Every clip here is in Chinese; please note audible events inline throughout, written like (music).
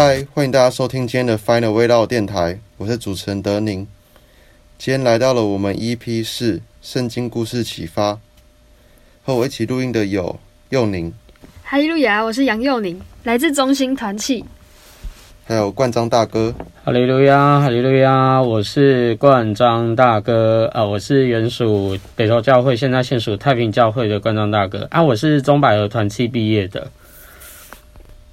嗨，欢迎大家收听今天的 Final 味道电台，我是主持人德宁。今天来到了我们 EP 四圣经故事启发，和我一起录音的有佑宁，哈利路亚，我是杨佑宁，来自中心团契。还有冠章大哥。哈利路亚，哈利路亚，我是冠章大哥啊，我是原属北投教会，现在现属太平教会的冠章大哥啊，我是中百合团契毕业的。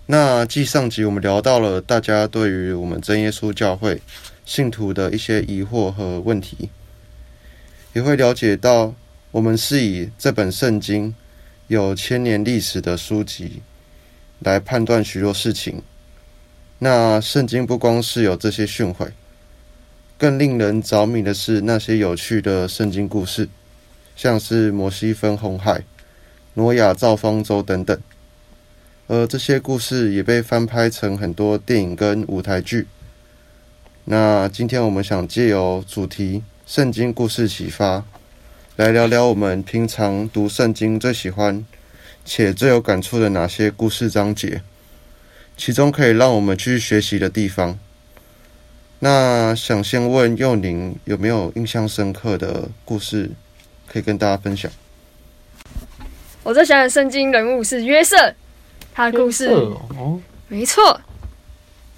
那继上集我们聊到了大家对于我们真耶稣教会信徒的一些疑惑和问题，也会了解到我们是以这本圣经有千年历史的书籍来判断许多事情。那圣经不光是有这些训诲，更令人着迷的是那些有趣的圣经故事，像是摩西分红海、挪亚造方舟等等。而这些故事也被翻拍成很多电影跟舞台剧。那今天我们想借由主题“圣经故事启发”，来聊聊我们平常读圣经最喜欢且最有感触的哪些故事章节，其中可以让我们去学习的地方。那想先问佑宁有没有印象深刻的故事可以跟大家分享？我最喜欢的圣经人物是约瑟，他的故事哦，没错，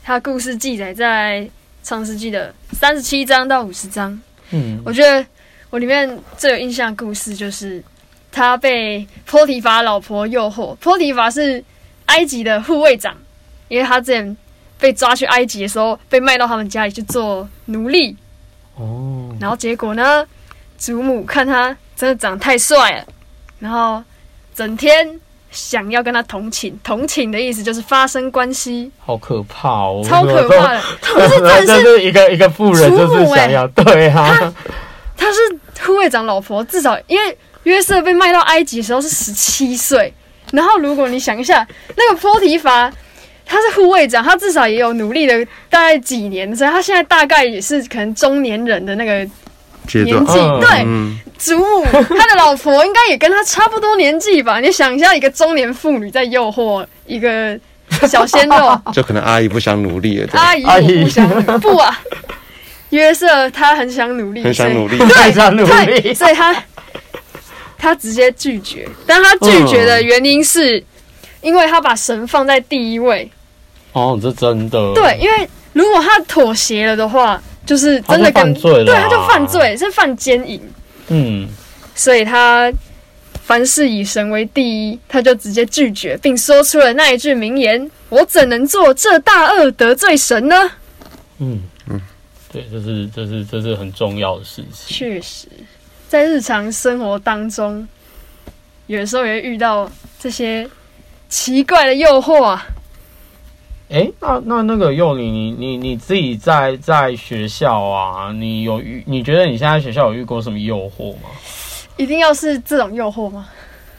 他的故事记载在创世纪的三十七章到五十章。嗯，我觉得我里面最有印象的故事就是他被波提法老婆诱惑。波提法是埃及的护卫长，因为他之前被抓去埃及的时候，被卖到他们家里去做奴隶。哦，然后结果呢，祖母看他真的长得太帅了，然后整天想要跟他同寝。同寝的意思就是发生关系，好可怕哦，超可怕的。不是，真的是 (laughs) 是一个一个妇人，就是想要对啊，他是护卫长老婆，至少因为约瑟被卖到埃及的时候是十七岁，然后如果你想一下，那个波提乏他是护卫长，他至少也有努力了大概几年，所以他现在大概也是可能中年人的那个阶段年纪。嗯对，嗯，祖母他的老婆应该也跟他差不多年纪吧？(laughs) 你想一下，一个中年妇女在诱惑一个小鲜肉 (laughs) 就可能阿姨不想努力了，阿姨，阿姨我不想努不啊。(laughs) 约瑟他很想努力，很想努力所以太想努对，力，所以他他直接拒绝，但他拒绝的原因是，因为他把神放在第一位。哦，这真的，对，因为如果他妥协了的话，就是真的跟对，他就犯罪，是犯奸淫，嗯，所以他凡事以神为第一，他就直接拒绝，并说出了那一句名言：“我怎能做这大恶得罪神呢嗯嗯，对，这是这是这是很重要的事？”情。确实，在日常生活当中，有时候也会遇到这些奇怪的诱惑啊。哎，那那那个幼你你你你自己在在学校啊，你有遇？你觉得你现在学校有遇过什么诱惑吗？一定要是这种诱惑吗？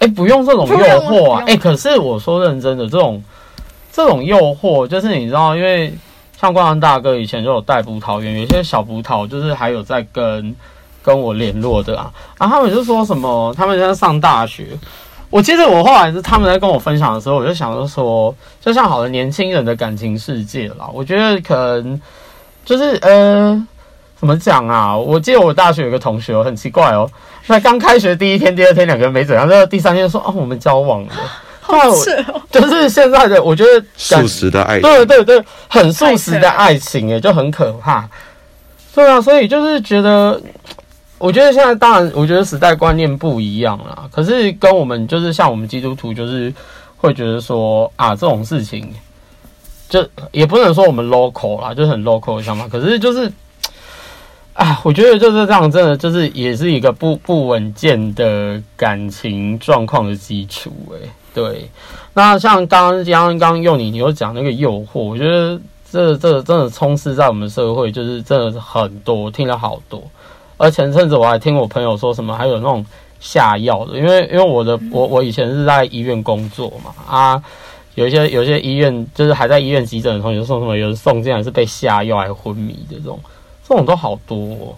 哎，不用这种诱惑。啊哎，可是我说认真的，这种这种诱惑，就是你知道，因为像光阳大哥以前就有带葡萄园，有些小葡萄就是还有在跟跟我联络的啊，然后他们就说什么，他们现在上大学。我记得我后来是他们在跟我分享的时候，我就想着说，就像好的年轻人的感情世界啦，我觉得可能就是呃，怎么讲啊？我记得我大学有个同学哦很奇怪哦，那刚开学第一天、第二天两个人没怎样，到第三天就说哦我们交往了。后来我是哦，就是现在的，我觉得感素食的爱情，对对对，很素食的爱情诶，就很可怕。对啊，所以就是觉得，我觉得现在当然，我觉得时代观念不一样啦。可是跟我们就是像我们基督徒，就是会觉得说啊，这种事情，就也不能说我们 local 啦，就是很 local 的想法。可是就是，啊，我觉得就是这样，真的就是也是一个不不稳健的感情状况的基础诶。对，那像刚刚刚刚用你，你有讲那个诱惑，我觉得这这真的充斥在我们社会，就是真的是很多，听了好多。而前阵子我还听我朋友说什么，还有那种下药的，因为因为我的我我以前是在医院工作嘛啊，有一些有一些医院就是还在医院急诊的同学送什么，有人送进来是被下药还昏迷的这种，这种都好多、哦。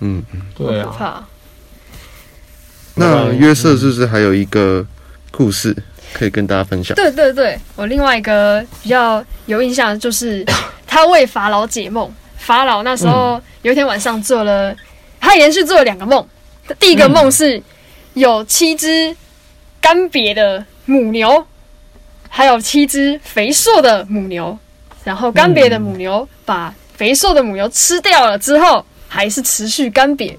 嗯，对啊。那约瑟是不是还有一个故事？可以跟大家分享。对对对，我另外一个比较有印象的就是他为法老解梦。法老那时候有一天晚上做了，他连续做了两个梦。第一个梦是有七只干瘪的母牛，还有七只肥硕的母牛。然后干瘪的母牛把肥硕的母牛吃掉了之后，还是持续干瘪。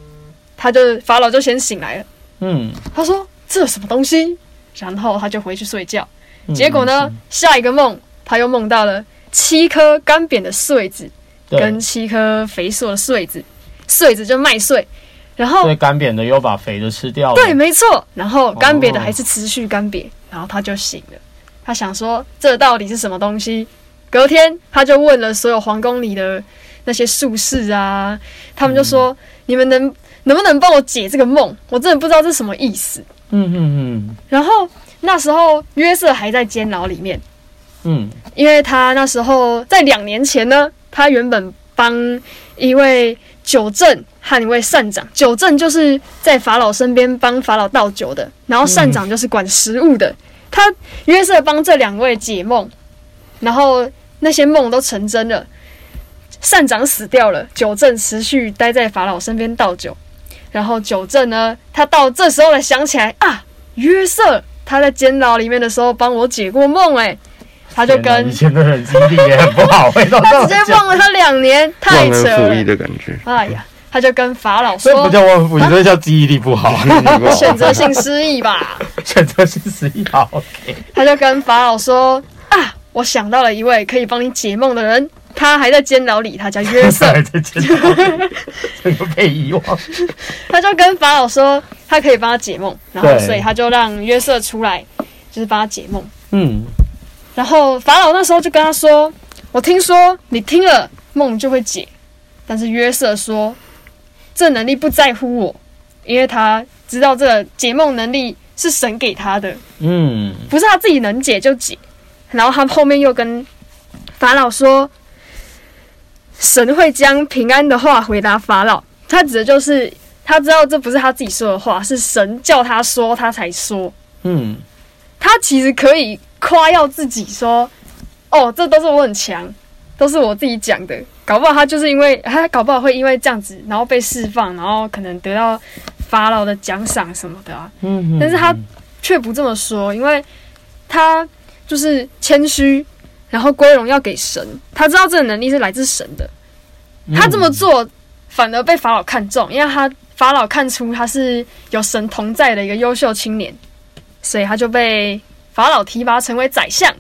他就法老就先醒来了，嗯，他说这什么东西？然后他就回去睡觉。嗯结果呢，下一个梦他又梦到了七颗干瘪的穗子跟七颗肥硕的穗子，穗子就麦穗，然后对干瘪的又把肥的吃掉了，对，没错，然后干瘪的哦还是持续干瘪，然后他就醒了，他想说这到底是什么东西？隔天他就问了所有皇宫里的那些术士啊，他们就说、你们能能不能帮我解这个梦？我真的不知道这是什么意思。嗯嗯嗯然后那时候约瑟还在监牢里面，嗯。因为他那时候在两年前呢，他原本帮一位酒正和一位善长，酒正就是在法老身边帮法老倒酒的，然后善长就是管食物的。他约瑟帮这两位解梦，然后那些梦都成真了。善长死掉了，酒正持续待在法老身边倒酒。然后酒正呢，他到这时候才想起来啊，约瑟他在监牢里面的时候帮我解过梦，哎，他就跟以前的人记忆力也很不好，(laughs) 他直接忘了他两年，太忘扯恩负义。的感觉。哎呀，他就跟法老这不说叫忘恩负义，这叫记忆力不好，选择性失忆吧。(laughs) 选择性失忆。好，OK，(laughs) 他就跟法老说啊，我想到了一位可以帮你解梦的人，他还在监牢里，他叫约瑟。还在监牢里，这个被遗忘。他就跟法老说，他可以帮他解梦，然后所以他就让约瑟出来，就是帮他解梦。嗯，然后法老那时候就跟他说：“我听说你听了梦就会解。”但是约瑟说：“这能力不在乎我，因为他知道这个解梦能力是神给他的，嗯，不是他自己能解就解。”然后他后面又跟法老说：“神会将平安的话回答法老。”他指的就是他知道这不是他自己说的话，是神叫他说，他才说。嗯，他其实可以夸耀自己说：“哦，这都是我很强，都是我自己讲的。”搞不好他就是因为他搞不好会因为这样子，然后被释放，然后可能得到法老的奖赏什么的啊，嗯，但是他却不这么说，因为他就是谦虚，然后归荣耀给神。他知道这个能力是来自神的，他这么做反而被法老看中，因为他法老看出他是有神同在的一个优秀青年，所以他就被法老提拔成为宰相，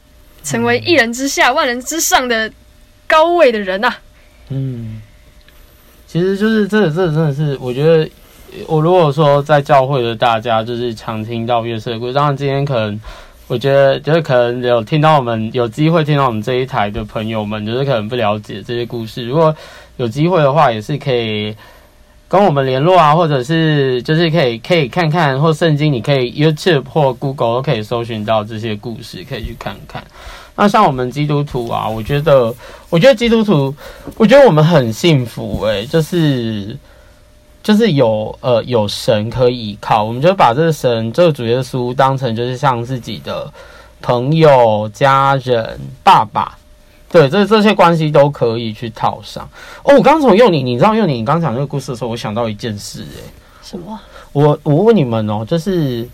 成为一人之下万人之上的高位的人啊。嗯，其实就是这，这真的是，我觉得我如果说在教会的大家就是常听到约瑟的故事，当然今天可能。我觉得就是可能有听到我们有机会听到我们这一台的朋友们，就是可能不了解这些故事。如果有机会的话，也是可以跟我们联络啊，或者是就是可以可以看看，或圣经你可以 YouTube 或 Google 都可以搜寻到这些故事，可以去看看。那像我们基督徒啊，我觉得，我觉得基督徒，我觉得我们很幸福诶、就是就是有呃有神可以依靠，我们就把这个神这个主耶稣当成就是像自己的朋友、家人、爸爸。对，这这些关系都可以去套上。哦，我刚刚从幼宁，你知道幼宁，你刚讲这个故事的时候，我想到一件事、诶，什么？我我问你们哦，就是，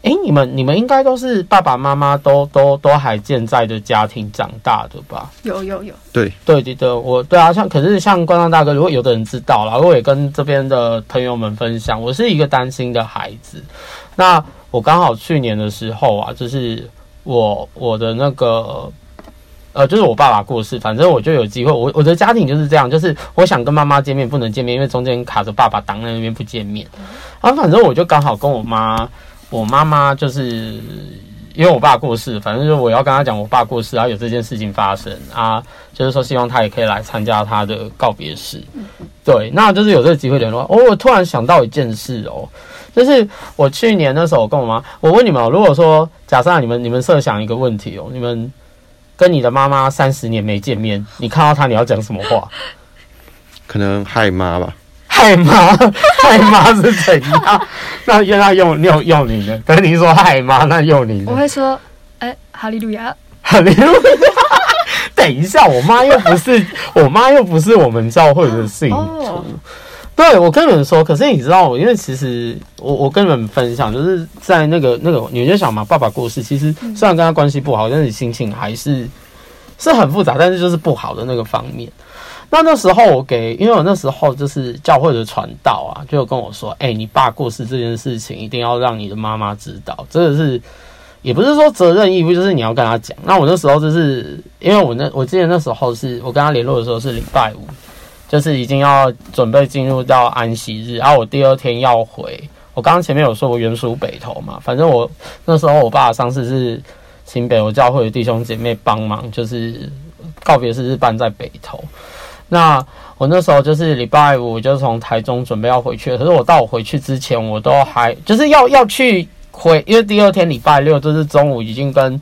诶，你们你们应该都是爸爸妈妈都都都还健在的家庭长大的吧？有有有，对对对，我对啊，像可是像关照大哥，如果有的人知道了，我也跟这边的朋友们分享，我是一个单亲的孩子。那我刚好去年的时候啊，就是我我的那个。呃，就是我爸爸过世，反正我就有机会。我我的家庭就是这样，就是我想跟妈妈见面，不能见面，因为中间卡着爸爸挡在那边不见面。然后反正我就刚好跟我妈，我妈妈就是因为我爸过世，反正就我要跟他讲我爸过世，然后有这件事情发生啊，就是说希望他也可以来参加他的告别式。对，那就是有这个机会联络。哦，我突然想到一件事哦，就是我去年那时候我跟我妈，我问你们哦，如果说假设你们你们设想一个问题哦，你们跟你的妈妈三十年没见面，你看到她你要讲什么话？(laughs) 可能害妈吧，害害妈，(laughs) 害妈是怎样？(laughs) 那原来用用用你的，等你说害妈，那用你的我。会说，哎，哈利路亚，哈利路亚。等一下，我妈又不是我妈又不是我们教会的信徒。哦对，我跟你们说，可是你知道，因为其实我我跟你们分享，就是在那个那个，你就想嘛，爸爸过世，其实虽然跟他关系不好，但是心情还是是很复杂，但是就是不好的那个方面。那那时候我给，因为我那时候就是教会的传道啊，就跟我说，哎、你爸过世这件事情一定要让你的妈妈知道，真的是也不是说责任义务，就是你要跟他讲。那我那时候就是因为我那我记得那时候是我跟他联络的时候是礼拜五，就是已经要准备进入到安息日，然后我第二天要回。我刚刚前面有说我原属北投嘛，反正我那时候我爸上次是请北投教会的弟兄姐妹帮忙，就是告别式是办在北投。那我那时候就是礼拜五，就从台中准备要回去，可是我到我回去之前，我都还就是要要去回，因为第二天礼拜六就是中午已经跟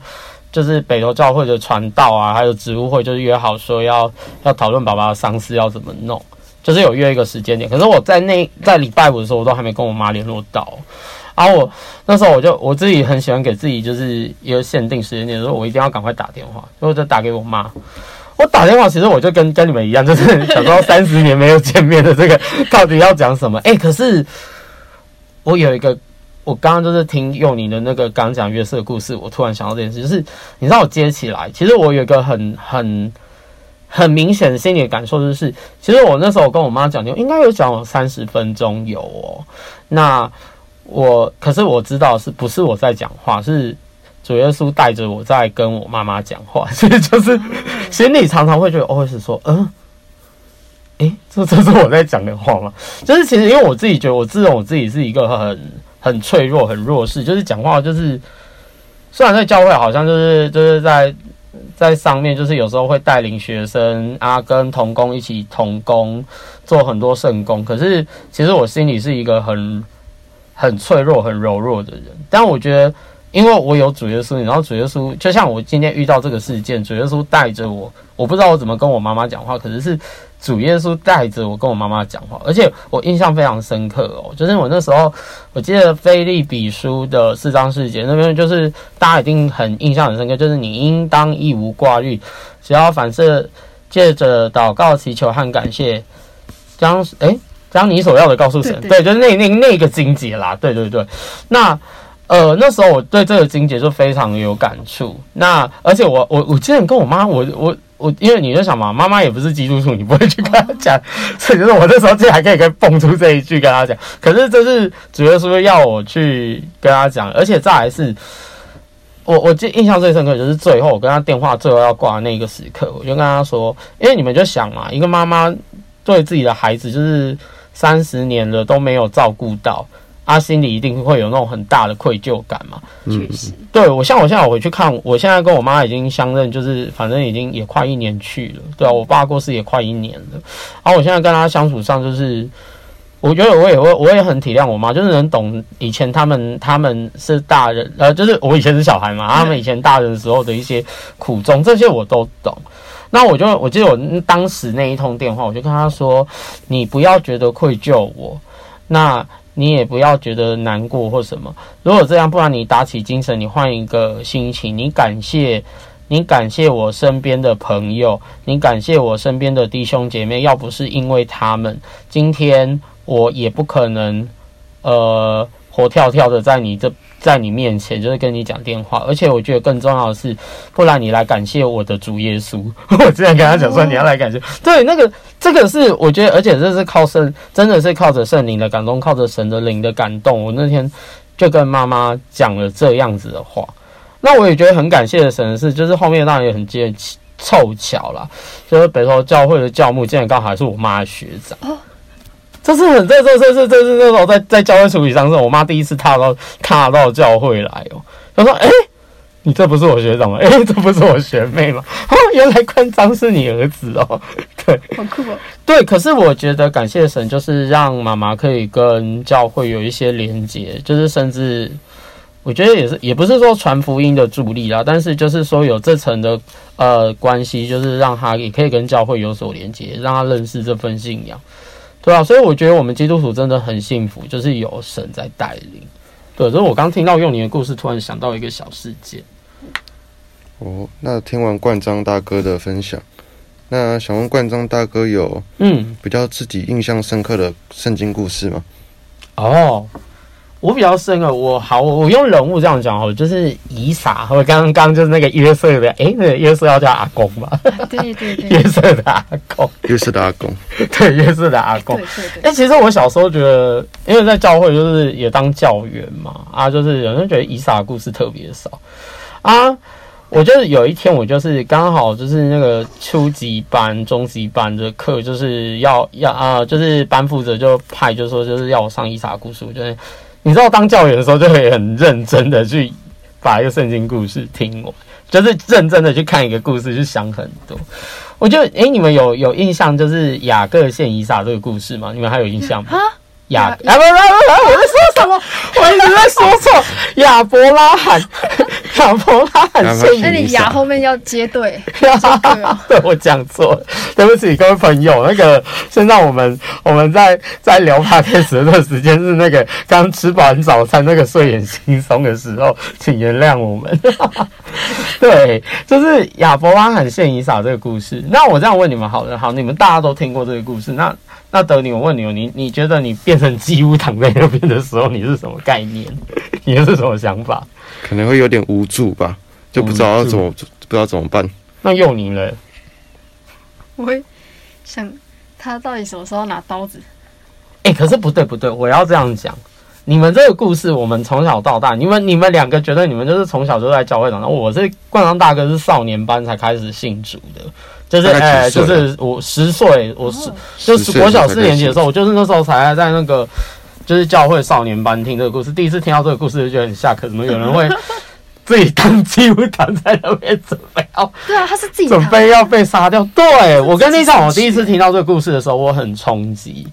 就是北投教会的传道啊，还有植物会就是约好说要要讨论爸爸的丧事要怎么弄，就是有约一个时间点。可是我在那在礼拜五的时候，我都还没跟我妈联络到。然后我那时候我就我自己很喜欢给自己就是一个限定时间点，说我一定要赶快打电话，所以我就打给我妈。我打电话，其实我就跟跟你们一样，就是想说三十年没有见面的这个 (laughs) 到底要讲什么？哎、可是我有一个，我刚刚就是听用你的那个刚讲约瑟的故事，我突然想到这件事，就是你知道我接起来，其实我有一个很很很明显的心理感受，就是其实我那时候跟我妈讲电话，应该有讲有三十分钟有哦。那我可是我知道是不是我在讲话，是主耶稣带着我在跟我妈妈讲话，所 (laughs) 以就是心里常常会觉得，哦，是说，嗯。诶，这这是我在讲的话吗？就是其实因为我自己觉得，我自认我自己是一个很很脆弱、很弱势，就是讲话就是，虽然在教会好像就是就是在在上面，就是有时候会带领学生啊，跟同工一起同工做很多圣工，可是其实我心里是一个很很脆弱、很柔弱的人。但我觉得，因为我有主耶稣，然后主耶稣就像我今天遇到这个事件，主耶稣带着我，我不知道我怎么跟我妈妈讲话，可是是主耶稣带着我跟我妈妈讲话，而且我印象非常深刻哦，就是我那时候我记得菲利比书的四章四节那边，就是大家一定很印象很深刻，就是你应当一无挂虑，只要反射借着祷告、祈求和感谢，将诶将你所要的告诉神，对对，就是那那那个经节啦，对对对，那。呃，那时候我对这个经节就非常有感触。那而且我我我之前跟我妈，我我我，因为你就想嘛，妈妈也不是基督徒，你不会去跟她讲，所以就是我那时候竟然还可以跟蹦出这一句跟她讲。可是这是主耶稣要我去跟她讲，而且再来是，我我记印象最深刻就是最后我跟她电话最后要挂的那个时刻，我就跟她说，因为你们就想嘛，一个妈妈对自己的孩子就是三十年了都没有照顾到。他、心里一定会有那种很大的愧疚感嘛。确实，对我像我现在我回去看，我现在跟我妈已经相认，就是反正已经也快一年去了。对啊，我爸过世也快一年了。然后我现在跟他相处上，就是我觉得我也会，我也很体谅我妈，就是能懂以前他们他们是大人，呃，就是我以前是小孩嘛，他们以前大人的时候的一些苦衷，这些我都懂。那我就我记得我当时那一通电话，我就跟他说：“你不要觉得愧疚我，那你也不要觉得难过或什么。如果这样，不然你打起精神，你换一个心情，你感谢，你感谢我身边的朋友，你感谢我身边的弟兄姐妹。要不是因为他们，今天我也不可能，呃，活跳跳的在你这。”在你面前，就是跟你讲电话，而且我觉得更重要的是，不然你来感谢我的主耶稣。(laughs) 我之前跟他讲说，你要来感谢，对，那个这个是我觉得，而且这是靠圣，真的是靠着圣灵的感动，靠着神的灵的感动。我那天就跟妈妈讲了这样子的话，那我也觉得很感谢的神的是，就是后面当然也很接凑巧啦，就是北投教会的教牧，竟然刚好还是我妈的学长。这是很这这这这这是那种在在教会处理上是我妈第一次踏到踏到教会来哦。她说：“哎、你这不是我学长吗？(laughs) 哎、这不是我学妹吗？哦，原来关张是你儿子哦。(laughs) 对好酷哦！对，可是我觉得感谢神，就是让妈妈可以跟教会有一些连接，就是甚至我觉得也是也不是说传福音的助力啦，但是就是说有这层的呃关系，就是让他也可以跟教会有所连接，让他认识这份信仰。对啊，所以我觉得我们基督徒真的很幸福，就是有神在带领。对，所以我刚听到用你的故事，突然想到一个小事件。哦，那听完冠章大哥的分享，那想问冠章大哥有嗯，比较自己印象深刻的圣经故事吗？哦，我比较深刻，我好，我我用人物这样讲哦，就是以撒，我刚刚就是那个约瑟的，诶，那个约瑟要叫阿公嘛，对对对约瑟的阿公，约瑟的阿公，(laughs) 对，约瑟的阿公对。对其实我小时候觉得，因为在教会就是也当教员嘛，啊，就是有人觉得以撒的故事特别少啊。我就是有一天，我就是刚好就是那个初级班、中级班的课，就是要要啊、就是班负责就派，就说就是要我上以撒故事。我觉得你知道，当教员的时候就会很认真的去把一个圣经故事听完，就是认真的去看一个故事，去想很多。我就诶，你们有有印象就是雅各献以撒这个故事吗？你们还有印象吗？啊，雅雅啊不不不不，我在说什么？我一直在说错。亚伯拉罕，亚伯拉罕献以那你牙后面要接 (laughs) (laughs) 对，撒。对我讲错了，对不起各位朋友。那个现在我们我们在在聊 podcast 的这个时间是那个刚吃完早餐那个睡眼惺忪的时候，请原谅我们。(laughs) 对，就是亚伯拉罕献以撒这个故事。那我这样问你们好了，好，你们大家都听过这个故事，那那德尼，我问你哦，你你觉得你变成鸡屋躺在那边的时候，你是什么概念？你是什么想法？可能会有点无助吧，就不知道要怎么不知道怎么办。那幼宁嘞？我会想他到底什么时候拿刀子？哎、可是不对不对，我要这样讲。你们这个故事，我们从小到大，你们你们两个觉得你们就是从小就在教会长大，我是冠章大哥是少年班才开始信主的，就是哎、就是我十岁，我十、哦就是10岁国小四年级的时候，我就是那时候才在那个就是教会少年班听这个故事，第一次听到这个故事就觉得很吓，可怎么有人会 (laughs) 自己当祭物躺在那边准备要对啊，他是自己拿准备要被杀掉。对我跟你讲，我第一次听到这个故事的时候，我很冲击。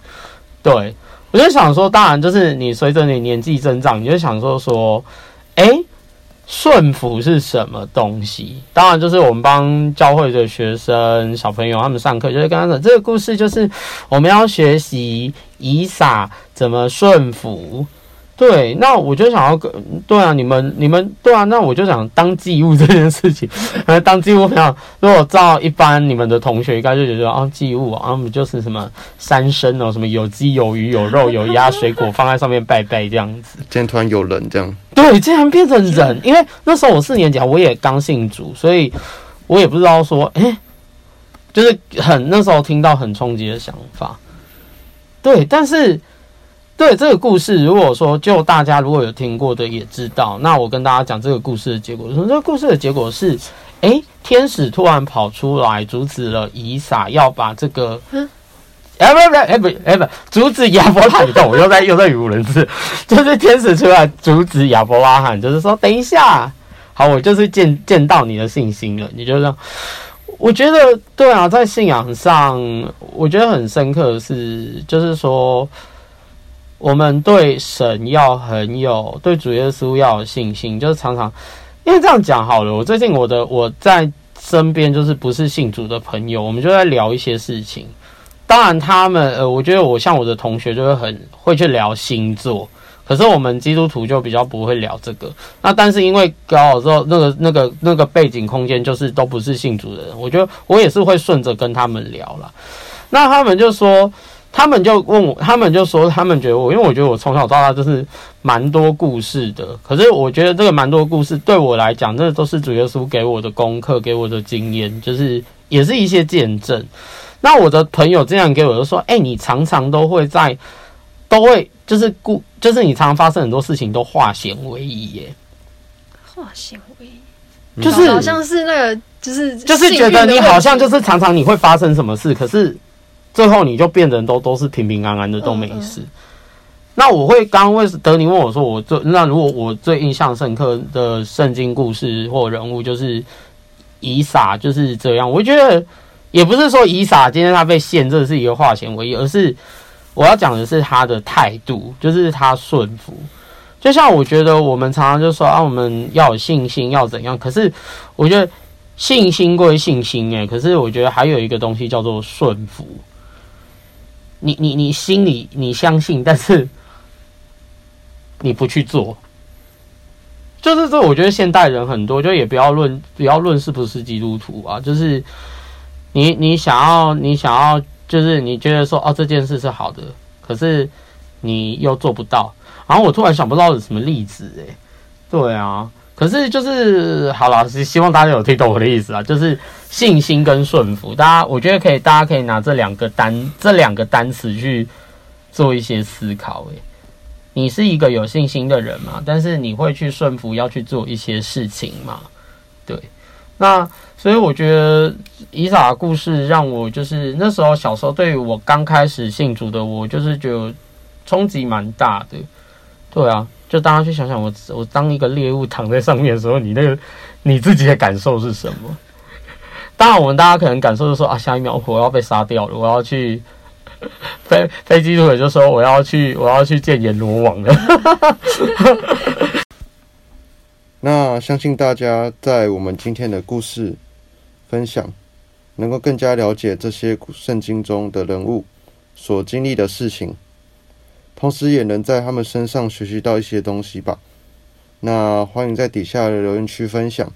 对我就想说，当然就是你随着你年纪增长，你就想说说，哎、顺服是什么东西？当然就是我们帮教会的学生小朋友他们上课，就是跟他讲这个故事，就是我们要学习以撒怎么顺服。对，那我就想要跟对啊，你们你们对啊，那我就想当祭物这件事情，(laughs) 呃，当祭物非常，如果照一般你们的同学应该就觉得啊，祭物啊，我们就是什么三牲哦，什么有鸡有鱼有肉有鸭水果放在上面拜拜这样子。今天突然有人这样，对，竟然变成人，(laughs) 因为那时候我四年级啊，我也刚信主，所以我也不知道说，哎、就是很那时候听到很冲击的想法。对，但是对这个故事，如果说就大家如果有听过的也知道，那我跟大家讲这个故事的结果，说这个故事的结果是，哎、天使突然跑出来阻止了以撒，要把这个。嗯哎、不不哎不哎不，阻止亚伯拉罕动，我又在又在语无伦次，(laughs) 就是天使出来阻止亚伯拉罕，就是说等一下，好，我就是见见到你的信心了，你就让。我觉得对啊，在信仰上，我觉得很深刻的是，就是说，我们对神要很有，对主耶稣要有信心，就是常常，因为这样讲好了，我最近我的我在身边就是不是信主的朋友，我们就在聊一些事情。当然，他们呃，我觉得我像我的同学就会很会去聊星座，可是我们基督徒就比较不会聊这个。那但是因为刚好之后那个那个那个背景空间就是都不是信主的人，我觉得我也是会顺着跟他们聊了。那他们就说，他们就问我，他们就说他们觉得我，因为我觉得我从小到大就是蛮多故事的。可是我觉得这个蛮多故事对我来讲，这都是主耶稣给我的功课，给我的经验，就是也是一些见证。那我的朋友这样给我就说：“哎、你常常都会在，都会就是故，就是你常常发生很多事情都化险为夷耶，化险为夷，就是好像是那个就是就是觉得你好像就是常常你会发生什么事，可是最后你就变成都都是平平安安的，都没事。那我会刚刚为德尼问我说，我最那如果我最印象深刻的圣经故事或人物就是以撒，就是这样。我觉得也不是说以撒今天他被陷，这是一个化险为夷，而是我要讲的是他的态度，就是他顺服。就像我觉得我们常常就说啊，我们要有信心，要怎样？可是我觉得信心归信心，诶，可是我觉得还有一个东西叫做顺服。你你你心里你相信，但是你不去做，就是这。我觉得现代人很多，就也不要论不要论是不是基督徒啊，就是你你想要你想要，就是你觉得说哦这件事是好的，可是你又做不到。然后我突然想不到有什么例子诶，对啊，可是就是好了，是希望大家有听懂我的意思啊，就是信心跟顺服，大家我觉得可以，大家可以拿这两个单这两个单词去做一些思考。诶，你是一个有信心的人嘛？但是你会去顺服，要去做一些事情嘛？对，那所以我觉得伊莎的故事让我就是那时候小时候对于我刚开始信主的我，就是觉得冲击蛮大的。对啊，就大家去想想，我我当一个猎物躺在上面的时候，你那个你自己的感受是什么？当然，我们大家可能感受是说啊，下一秒我要被杀掉了，我要去 (laughs) 飞飞机组就说我要去我要去见阎罗王了。(laughs) 那相信大家在我们今天的故事分享，能够更加了解这些圣经中的人物所经历的事情。同时也能在他们身上学习到一些东西吧。那欢迎在底下的留言区分享，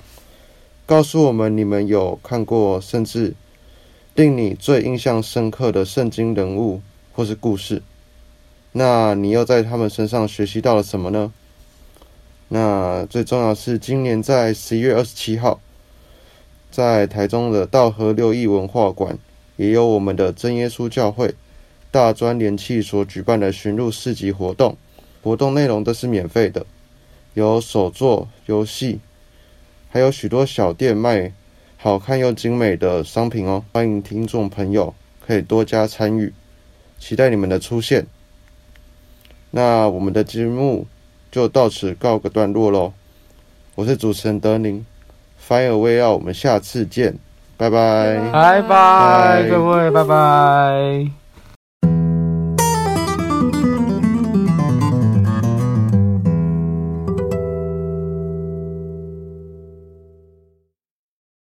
告诉我们你们有看过甚至令你最印象深刻的圣经人物或是故事。那你又在他们身上学习到了什么呢？那最重要是今年在十一月二十七号，在台中的道和六艺文化馆，也有我们的真耶稣教会。大专联器所举办的寻路市集活动，活动内容都是免费的，有手作游戏，还有许多小店卖好看又精美的商品哦。欢迎听众朋友可以多加参与，期待你们的出现。那我们的节目就到此告个段落喽。我是主持人德宁，Fire Way Out，我们下次见，拜拜，拜拜，各位，拜拜。